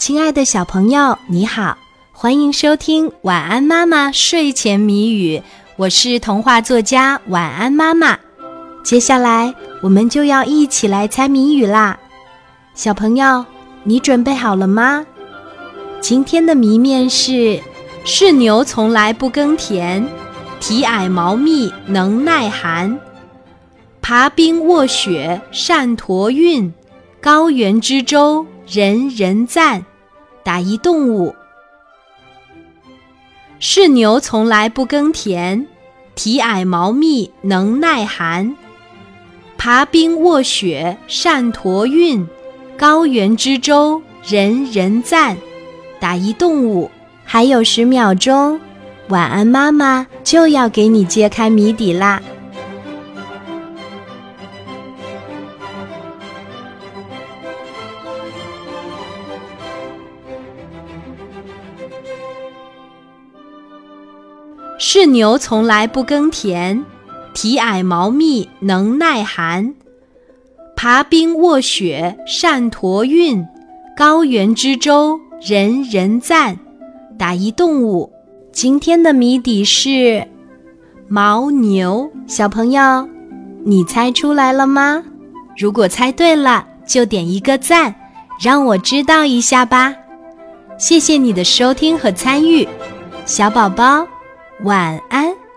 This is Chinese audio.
亲爱的小朋友，你好，欢迎收听《晚安妈妈睡前谜语》，我是童话作家晚安妈妈。接下来我们就要一起来猜谜语啦，小朋友，你准备好了吗？今天的谜面是：是牛从来不耕田，体矮毛密能耐寒，爬冰卧雪善驮运，高原之舟人人赞。打一动物，是牛从来不耕田，体矮毛密能耐寒，爬冰卧雪善驮运，高原之舟人人赞。打一动物，还有十秒钟，晚安妈妈就要给你揭开谜底啦。是牛从来不耕田，体矮毛密能耐寒，爬冰卧雪善驮运，高原之舟人人赞。打一动物，今天的谜底是牦牛。小朋友，你猜出来了吗？如果猜对了，就点一个赞，让我知道一下吧。谢谢你的收听和参与，小宝宝。晚安。